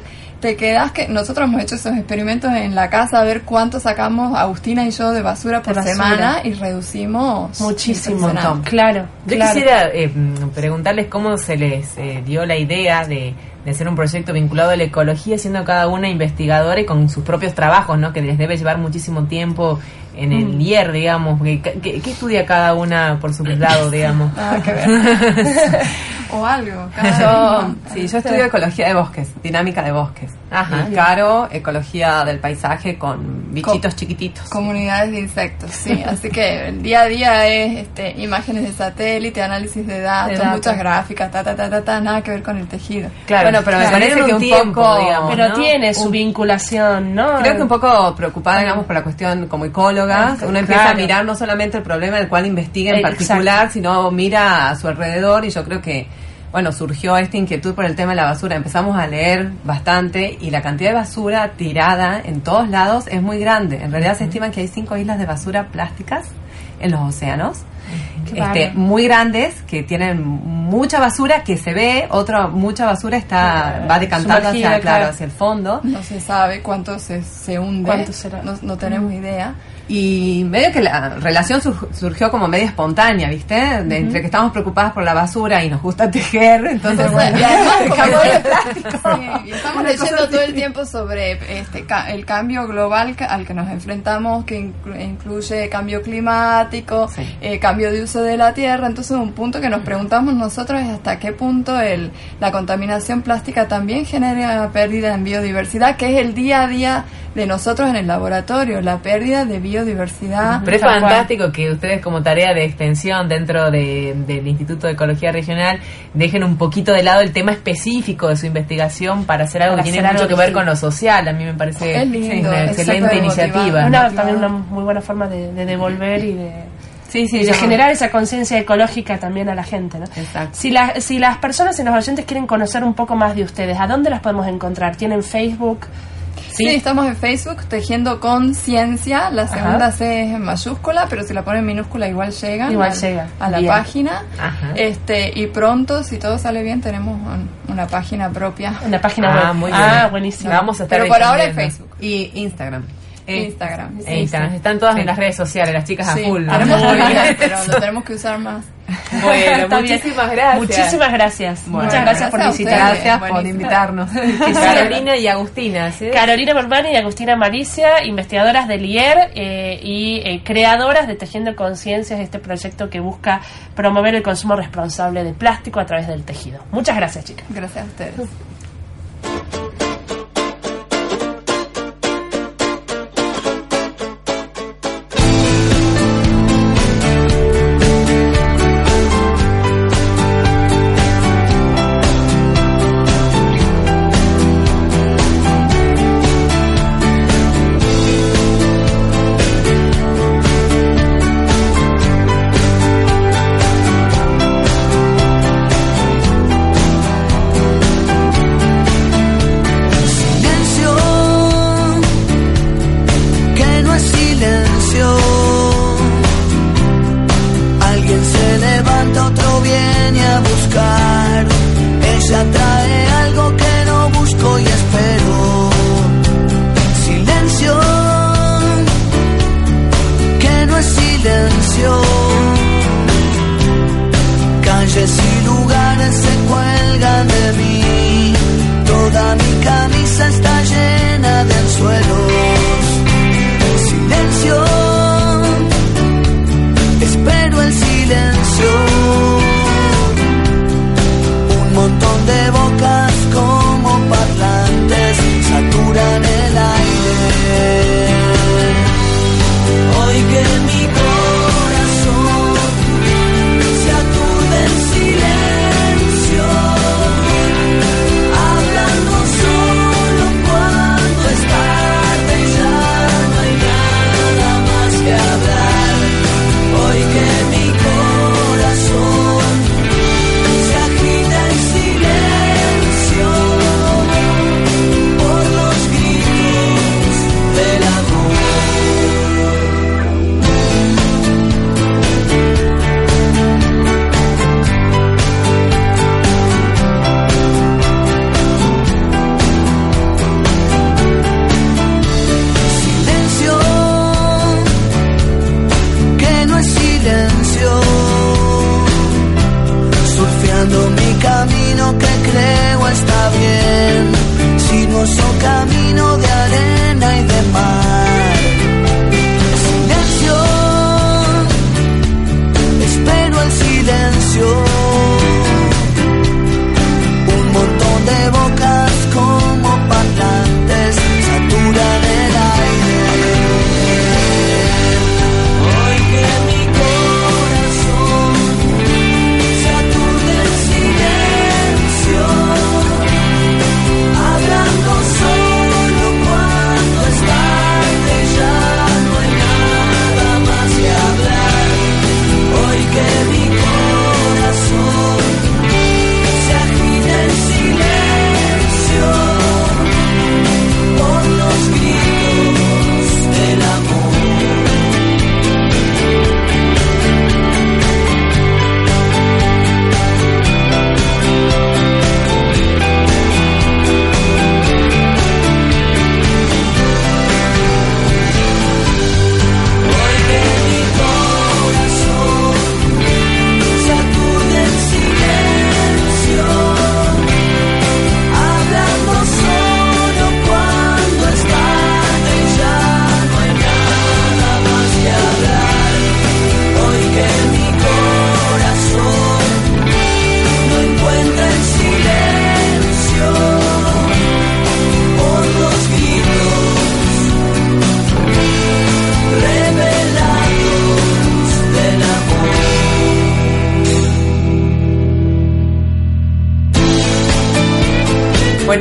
te quedas que nosotros hemos hecho esos experimentos en la casa a ver cuánto sacamos Agustina y yo de basura por basura. semana y reducimos Muchísimo, claro. Yo claro. quisiera eh, preguntarles cómo se les eh, dio la idea de, de hacer un proyecto vinculado a la ecología, siendo cada una investigadora y con sus propios trabajos, ¿no? Que les debe llevar muchísimo tiempo en el Mm. IER, digamos. ¿Qué, qué- qué estudia cada una por su lado, digamos? Que ver. o algo. Yo, sí, yo estudio ecología de bosques, dinámica de bosques. Ajá. Y Caro, ecología del paisaje con bichitos Co- chiquititos. Comunidades de insectos, sí. Así que el día a día es este, imágenes de satélite, análisis de datos, De datos. muchas gráficas, ta, ta, ta, ta, ta, nada que ver con el tejido. Claro, bueno, pero me Claro. parece que un tiempo, poco, digamos, Pero ¿no? tiene su Un- vinculación, ¿no? Creo que un poco preocupada, digamos, por la cuestión como ecóloga. Ah, Uno empieza a mirar no solamente el problema del cual investiga en Exacto. particular, sino mira a su alrededor y yo creo que, bueno, surgió esta inquietud por el tema de la basura. Empezamos a leer bastante y la cantidad de basura tirada en todos lados es muy grande. En realidad se estiman que hay cinco islas de basura plásticas en los océanos. Este, muy grandes que tienen mucha basura que se ve, otra mucha basura está va decantando hacia, claro, hacia el fondo. No se sabe cuánto se, se hunde. ¿Cuánto será? No, no tenemos idea. Y medio que la relación sur- surgió como media espontánea, ¿viste? De Entre que estamos preocupadas por la basura y nos gusta tejer, entonces bueno, Y además, como plástico. Sí, y estamos leyendo todo el tiempo sobre este ca- el cambio global al que nos enfrentamos, que inclu- incluye cambio climático, eh, cambio de uso de la tierra. Entonces, un punto que nos preguntamos nosotros es hasta qué punto el, la contaminación plástica también genera pérdida en biodiversidad, que es el día a día de nosotros en el laboratorio, la pérdida de biodiversidad. Pero es fantástico que ustedes como tarea de extensión dentro de- del Instituto de Ecología Regional dejen un poquito de lado el tema específico de su investigación para hacer algo Para que tiene mucho algo que ver con lo social. A mí me parece Es lindo, una excelente iniciativa. Una, también una muy buena forma de, de devolver y de, Sí, sí, y de yo- generar esa conciencia ecológica también a la gente. ¿no? Si, la- si las personas y los oyentes quieren conocer un poco más de ustedes, ¿a dónde las podemos encontrar? ¿Tienen Facebook? Sí, estamos en Facebook tejiendo conciencia. La Ajá. segunda C es en mayúscula, pero si la ponen en minúscula igual llegan. Igual a, llegan. a la Bien. página. Ajá. Este y pronto, si todo sale bien, tenemos un- una página propia. Una página Ah, web. muy ah, bien. buenísimo. La vamos a estar Pero por ahora en. Facebook. Y Instagram. Instagram. Eh, Instagram. Están todas en las redes sociales, las chicas Sí, a full. tenemos Muy Twitter, bien. pero lo tenemos que usar más. Bueno, muchísimas gracias. Muchísimas gracias. Bueno, Muchas gracias por gracias visitarnos. Gracias por invitarnos. Carolina y Agustina, ¿sí? Carolina Borbani y Agustina Malicia, investigadoras del IER eh, y eh, creadoras de Tejiendo Conciencias, este proyecto que busca promover el consumo responsable de plástico a través del tejido. Muchas gracias, chicas. Gracias a ustedes.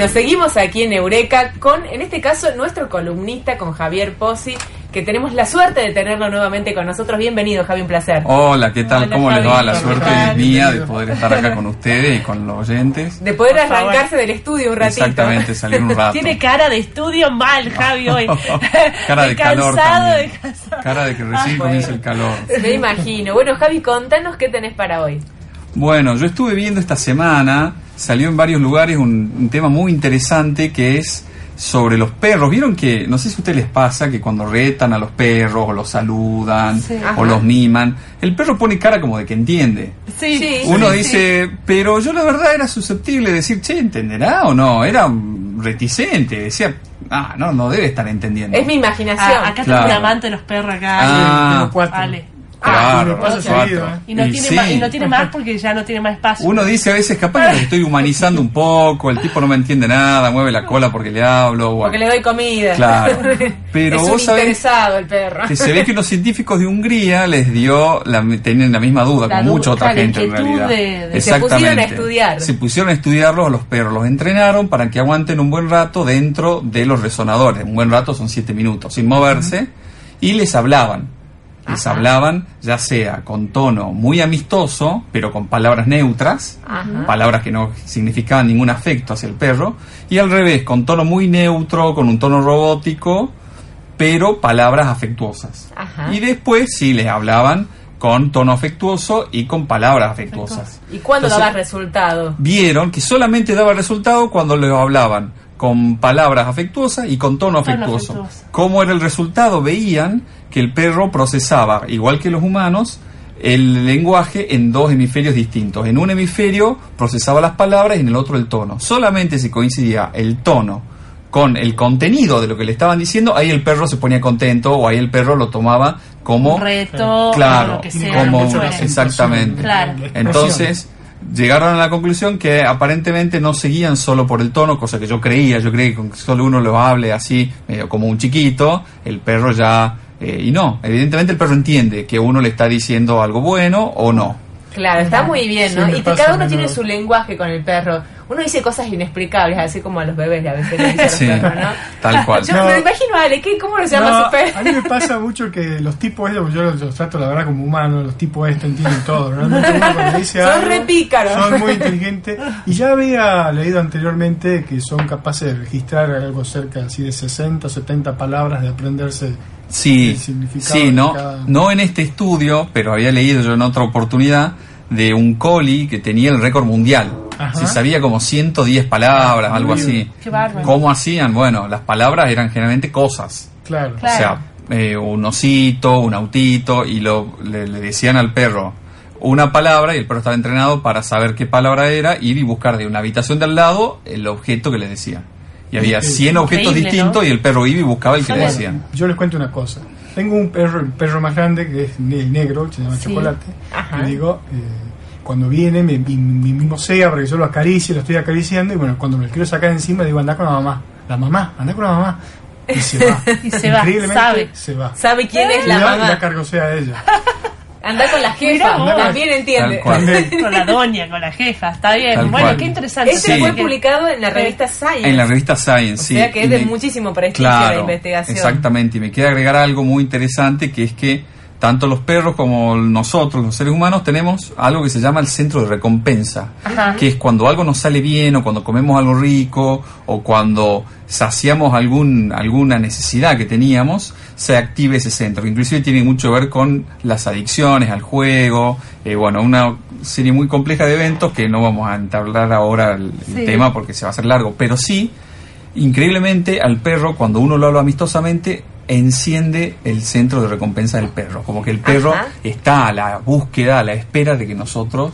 Bueno, seguimos aquí en Eureka con, en este caso, nuestro columnista, con Javier Pozzi, que tenemos la suerte de tenerlo nuevamente con nosotros. Bienvenido, Javi, un placer. Hola, ¿qué tal? Hola, ¿Cómo les va? Javi. La ¿Qué suerte es mía de poder estar acá con ustedes y con los oyentes. De poder Por favor. arrancarse del estudio un ratito. Exactamente, salir un rato. Tiene cara de estudio mal, Javi, hoy. Cara de calor cansado, de cansado. Cara de que recién comienza el calor. Me imagino. Bueno, Javi, contanos qué tenés para hoy. Bueno, yo estuve viendo esta semana, salió en varios lugares un, un tema muy interesante que es sobre los perros. ¿Vieron que, no sé si a ustedes les pasa, que cuando retan a los perros o los saludan Sí. o Ajá. los miman, el perro pone cara como de que entiende? Sí, Uno sí, dice, pero yo la verdad era susceptible de decir, che, ¿entenderá o no? Era reticente, decía, ah, no, no debe estar entendiendo. Es mi imaginación. Ah, acá Claro. tengo un amante de los perros acá. Ah. Tengo cuatro. Vale. Claro, Ah, cuatro. Y no, Y tiene sí. más, y no tiene más porque ya no tiene más espacio. Uno dice a veces, capaz que lo estoy humanizando un poco, el tipo no me entiende nada, mueve la cola porque le hablo. bueno. Porque le doy comida. Claro. Pero es un vos sabés interesado el perro. que se ve que los científicos de Hungría les dio, la, tenían la misma duda, La como du- mucha otra claro, gente en realidad. de- de- Se pusieron a estudiar. Se pusieron a estudiarlos a los perros, los entrenaron para que aguanten un buen rato dentro de los resonadores. Un buen rato son siete minutos, sin moverse, y les hablaban. Les hablaban ya sea con tono muy amistoso, pero con palabras neutras, Ajá. palabras que no significaban ningún afecto hacia el perro, y al revés, con tono muy neutro, con un tono robótico, pero palabras afectuosas. Ajá. Y después sí les hablaban con tono afectuoso y con palabras afectuosas. ¿Y cuándo Entonces, daba resultado? Vieron que solamente daba resultado cuando les hablaban con palabras afectuosas y con tono Tono afectuoso. ¿Cómo era el resultado? Veían que el perro procesaba, igual que los humanos, el lenguaje en dos hemisferios distintos. En un hemisferio procesaba las palabras y en el otro el tono. Solamente si coincidía el tono con el contenido de lo que le estaban diciendo, ahí el perro se ponía contento o ahí el perro lo tomaba como reto, claro, o lo que sea, como exactamente. Claro. Entonces llegaron a la conclusión que aparentemente no seguían solo por el tono, cosa que yo creía, yo creía que con que solo uno lo hable así, medio como un chiquito, el perro ya eh, y no, evidentemente el perro entiende que uno le está diciendo algo bueno o no. Claro, está muy bien, Sí, ¿no? me y cada uno tiene su lenguaje con el perro. Uno dice cosas inexplicables, así como a los bebés a veces le dicen a los Sí, perros, ¿no? tal cual. Yo me imagino Ale, ¿qué, ¿cómo se llama No, su perro? a mí me pasa mucho que los tipos estos, yo los, los trato la verdad como humanos, los tipos estos entienden todo. Realmente uno cuando dice Son algo, re pícaros. Son muy inteligentes. Y ya había leído anteriormente que son capaces de registrar algo cerca así de 60 o 70 palabras, de aprenderse Sí, sí, no, cada- no en este estudio, pero había leído yo en otra oportunidad de un coli que tenía el récord mundial. Ajá. Se sabía como 110 palabras, algo así. Qué bárbaro. ¿Cómo hacían? Bueno, las palabras eran generalmente cosas. Claro. O sea, eh, un osito, un autito, y lo, le, le decían al perro una palabra y el perro estaba entrenado para saber qué palabra era, ir y buscar de una habitación de al lado el objeto que le decían. Y había Increíble. 100 objetos Increíble, distintos ¿no? y el perro iba y buscaba el que le decían. Yo les cuento una cosa. Tengo un perro, el perro más grande, que es el negro, que se llama Sí. Chocolate. Ajá. Le digo, eh, cuando viene, me, me, me mimosea para que yo lo acaricie, lo estoy acariciando. Y bueno, cuando me lo quiero sacar encima, digo, anda con la mamá. La mamá, anda con la mamá. Y se va. Y se va, Increíblemente, sabe. Se va. Sabe quién es Y la la, mamá. la cargo sea ella. Anda con la jefa, también entiende. Con la doña, con la jefa, está bien. Tal bueno, cual. qué interesante. Este Sí. fue publicado en la revista Science. En la revista Science, o sí. sea que es Y de me- muchísimo prestigio la Claro, investigación. exactamente. Y me queda agregar algo muy interesante que es que tanto los perros como nosotros, los seres humanos, tenemos algo que se llama el centro de recompensa, Ajá. que es cuando algo nos sale bien o cuando comemos algo rico o cuando saciamos algún, alguna necesidad que teníamos, se activa ese centro. Inclusive tiene mucho que ver con las adicciones al juego, eh, bueno, una serie muy compleja de eventos que no vamos a entablar ahora el, el tema porque se va a hacer largo, pero sí increíblemente al perro cuando uno lo habla amistosamente enciende el centro de recompensa del perro como que el perro Ajá. está a la búsqueda a la espera de que nosotros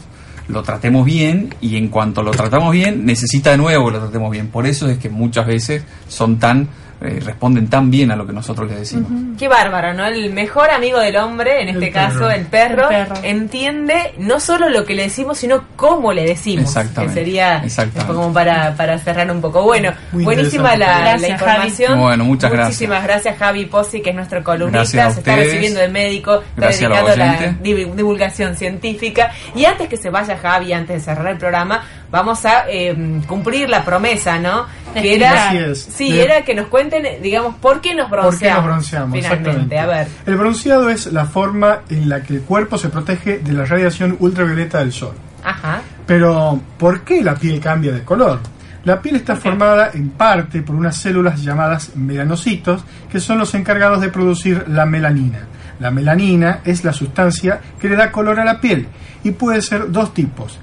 lo tratemos bien y en cuanto lo tratamos bien necesita de nuevo que lo tratemos bien por eso es que muchas veces son tan eh, responden tan bien a lo que nosotros les decimos. Qué bárbaro, ¿no? El mejor amigo del hombre, en este caso el perro, El perro. entiende no solo lo que le decimos, sino cómo le decimos. Exactamente. Que sería Exactamente. como para, para cerrar un poco. Bueno, Muy buenísima la, Gracias, información. Javi. Bueno, muchas Muchísimas gracias. Javi Pozzi, que es nuestro columnista. Gracias a se está recibiendo de médico, está Gracias a los dedicado a la divulgación científica. Y antes que se vaya Javi, antes de cerrar el programa, vamos a eh, cumplir la promesa, ¿no? Que era, Así es. sí, De- era que nos cuenten, digamos, por qué nos ¿Por qué bronceamos. nos bronceamos? Finalmente, a ver. El bronceado es la forma en la que el cuerpo se protege de la radiación ultravioleta del sol. Ajá. Pero, ¿por qué la piel cambia de color? La piel está formada en parte por unas células llamadas melanocitos, que son los encargados de producir la melanina. La melanina es la sustancia que le da color a la piel y puede ser dos tipos.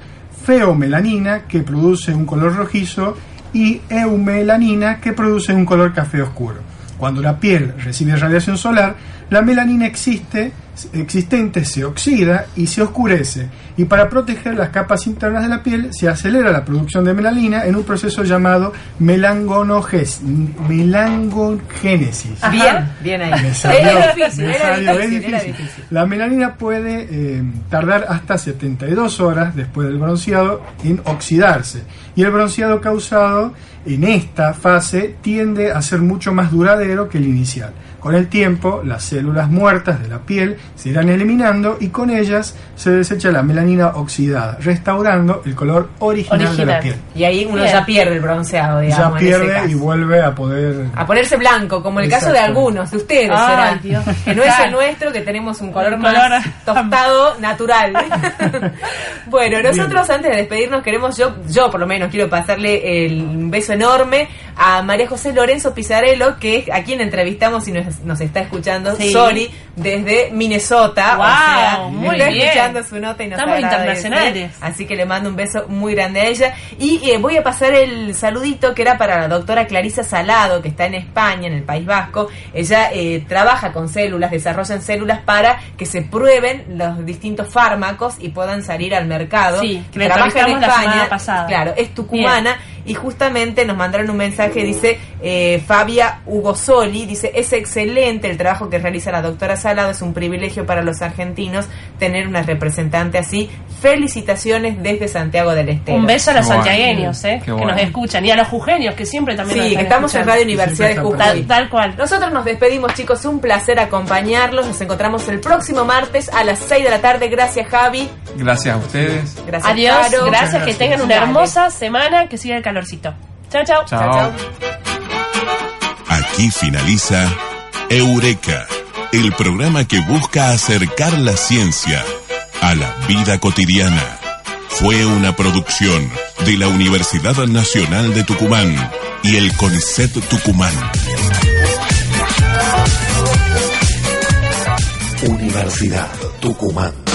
Feomelanina, que produce un color rojizo, y eumelanina, que produce un color café oscuro. Cuando la piel recibe radiación solar, la melanina existe, existente se oxida y se oscurece. Y para proteger las capas internas de la piel, se acelera la producción de melanina en un proceso llamado melangogénesis. Ajá. Bien, bien ahí. Me salió- Era difícil, me era salió, es difícil, era difícil. difícil. La melanina puede eh, tardar hasta 72 horas después del bronceado en oxidarse. Y el bronceado causado en esta fase tiende a ser mucho más duradero que el inicial. Con el tiempo, las células muertas de la piel se irán eliminando y con ellas se desecha la melanina oxidada, restaurando el color original, de la piel. Y ahí uno Bien. ya pierde el bronceado, digamos. Ya en ese pierde caso. y vuelve a poder... A ponerse blanco, como el caso de algunos, de ustedes. Dios. Que no es el nuestro, que tenemos un color Un más color- tostado, natural. bueno, nosotros antes de despedirnos queremos, yo, yo por lo menos quiero pasarle el, un beso enorme a María José Lorenzo Pizarello, que es a quien entrevistamos y nos, nos está escuchando, Sí. sorry, desde Minnesota. Wow, o sea, muy está bien. escuchando su nota y nos Estamos internacionales. Así que le mando un beso muy grande a ella. Y eh, voy a pasar el saludito que era para la doctora Clarisa Salado, que está en España, en el País Vasco. Ella eh, trabaja con células, desarrollan células para que se prueben los distintos fármacos y puedan salir al mercado. Sí, que la trabaja en la España. semana pasada. Claro, es tucumana. Y justamente nos mandaron un mensaje, dice eh, Fabia Hugo Soli, dice, es excelente el trabajo que realiza la doctora Salado, es un privilegio para los argentinos tener una representante así. Felicitaciones desde Santiago del Estero. Un beso a los santiagueños, eh, que bueno. nos escuchan. Y a los jujeños, que siempre también nos Sí, que estamos en. Radio Universidad de Jujuy. Tal, tal cual. Nosotros nos despedimos, chicos. Un placer acompañarlos. Nos encontramos el próximo martes a las 6 de la tarde. Gracias, Javi. Gracias a ustedes. Gracias, Adiós, Caro. gracias, que tengan una hermosa semana, que siga el calorcito. Chao, chao. Chao. Aquí finaliza Eureka, el programa que busca acercar la ciencia a la vida cotidiana. Fue una producción de la Universidad Nacional de Tucumán y el CONICET Tucumán. Universidad Tucumán.